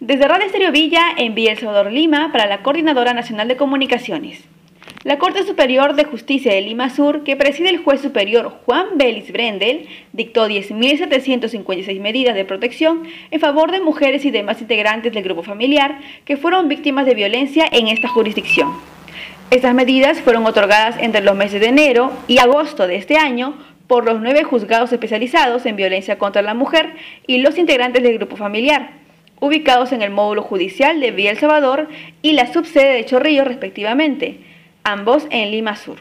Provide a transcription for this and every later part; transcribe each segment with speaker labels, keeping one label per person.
Speaker 1: Desde Radio Estéreo Villa envía El Salvador Lima para la Coordinadora Nacional de Comunicaciones. La Corte Superior de Justicia de Lima Sur, que preside el juez superior Juan Belis Brendel, dictó 10.756 medidas de protección en favor de mujeres y demás integrantes del grupo familiar que fueron víctimas de violencia en esta jurisdicción. Estas medidas fueron otorgadas entre los meses de enero y agosto de este año por los nueve juzgados especializados en violencia contra la mujer y los integrantes del grupo familiar ubicados en el módulo judicial de Villa El Salvador y la subsede de Chorrillo respectivamente, ambos en Lima Sur.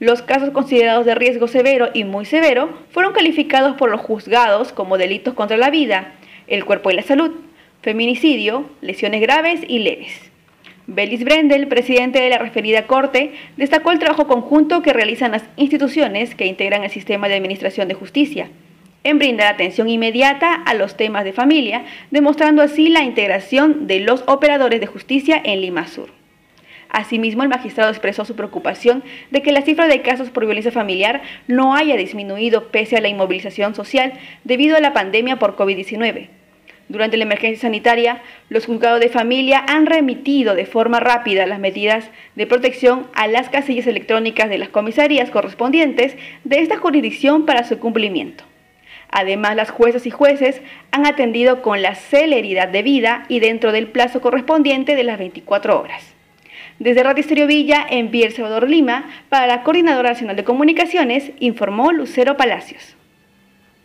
Speaker 1: Los casos considerados de riesgo severo y muy severo fueron calificados por los juzgados como delitos contra la vida, el cuerpo y la salud, feminicidio, lesiones graves y leves. Belis Brendel, presidente de la referida Corte, destacó el trabajo conjunto que realizan las instituciones que integran el sistema de administración de justicia, en brindar atención inmediata a los temas de familia, demostrando así la integración de los operadores de justicia en Lima Sur. Asimismo, el magistrado expresó su preocupación de que la cifra de casos por violencia familiar no haya disminuido pese a la inmovilización social debido a la pandemia por COVID-19. Durante la emergencia sanitaria, los juzgados de familia han remitido de forma rápida las medidas de protección a las casillas electrónicas de las comisarías correspondientes de esta jurisdicción para su cumplimiento. Además, las juezas y jueces han atendido con la celeridad debida y dentro del plazo correspondiente de las 24 horas. Desde Radio Villa, en El Salvador Lima, para la Coordinadora Nacional de Comunicaciones, informó Lucero Palacios.